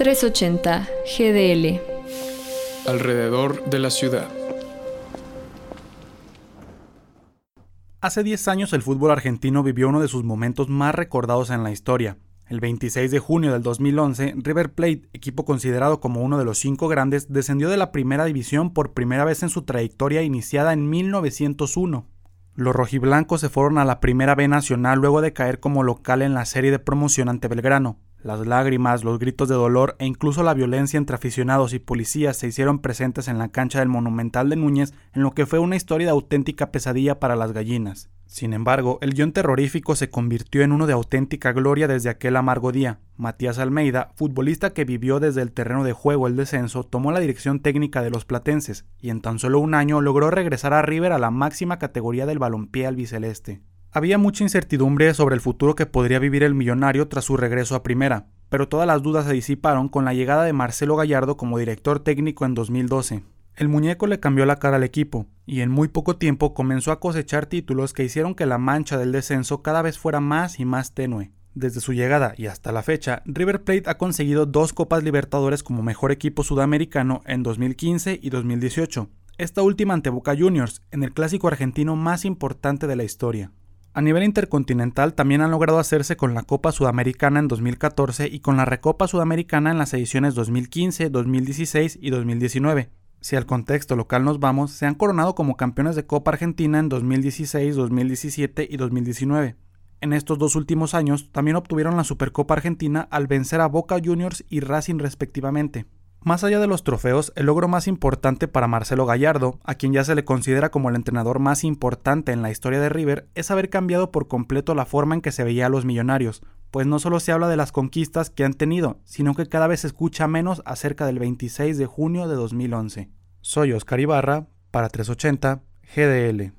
380 GDL. Alrededor de la ciudad. Hace 10 años el fútbol argentino vivió uno de sus momentos más recordados en la historia. El 26 de junio del 2011, River Plate, equipo considerado como uno de los cinco grandes, descendió de la primera división por primera vez en su trayectoria iniciada en 1901. Los rojiblancos se fueron a la primera B nacional luego de caer como local en la serie de promoción ante Belgrano. Las lágrimas, los gritos de dolor e incluso la violencia entre aficionados y policías se hicieron presentes en la cancha del Monumental de Núñez en lo que fue una historia de auténtica pesadilla para las gallinas. Sin embargo, el guion terrorífico se convirtió en uno de auténtica gloria desde aquel amargo día. Matías Almeida, futbolista que vivió desde el terreno de juego el descenso, tomó la dirección técnica de los platenses y en tan solo un año logró regresar a River a la máxima categoría del balompié albiceleste. Había mucha incertidumbre sobre el futuro que podría vivir el millonario tras su regreso a primera, pero todas las dudas se disiparon con la llegada de Marcelo Gallardo como director técnico en 2012. El muñeco le cambió la cara al equipo, y en muy poco tiempo comenzó a cosechar títulos que hicieron que la mancha del descenso cada vez fuera más y más tenue. Desde su llegada y hasta la fecha, River Plate ha conseguido dos Copas Libertadores como mejor equipo sudamericano en 2015 y 2018, esta última ante Boca Juniors, en el clásico argentino más importante de la historia. A nivel intercontinental también han logrado hacerse con la Copa Sudamericana en 2014 y con la Recopa Sudamericana en las ediciones 2015, 2016 y 2019. Si al contexto local nos vamos, se han coronado como campeones de Copa Argentina en 2016, 2017 y 2019. En estos dos últimos años también obtuvieron la Supercopa Argentina al vencer a Boca Juniors y Racing respectivamente. Más allá de los trofeos, el logro más importante para Marcelo Gallardo, a quien ya se le considera como el entrenador más importante en la historia de River, es haber cambiado por completo la forma en que se veía a los millonarios, pues no solo se habla de las conquistas que han tenido, sino que cada vez se escucha menos acerca del 26 de junio de 2011. Soy Oscar Ibarra, para 380 GDL.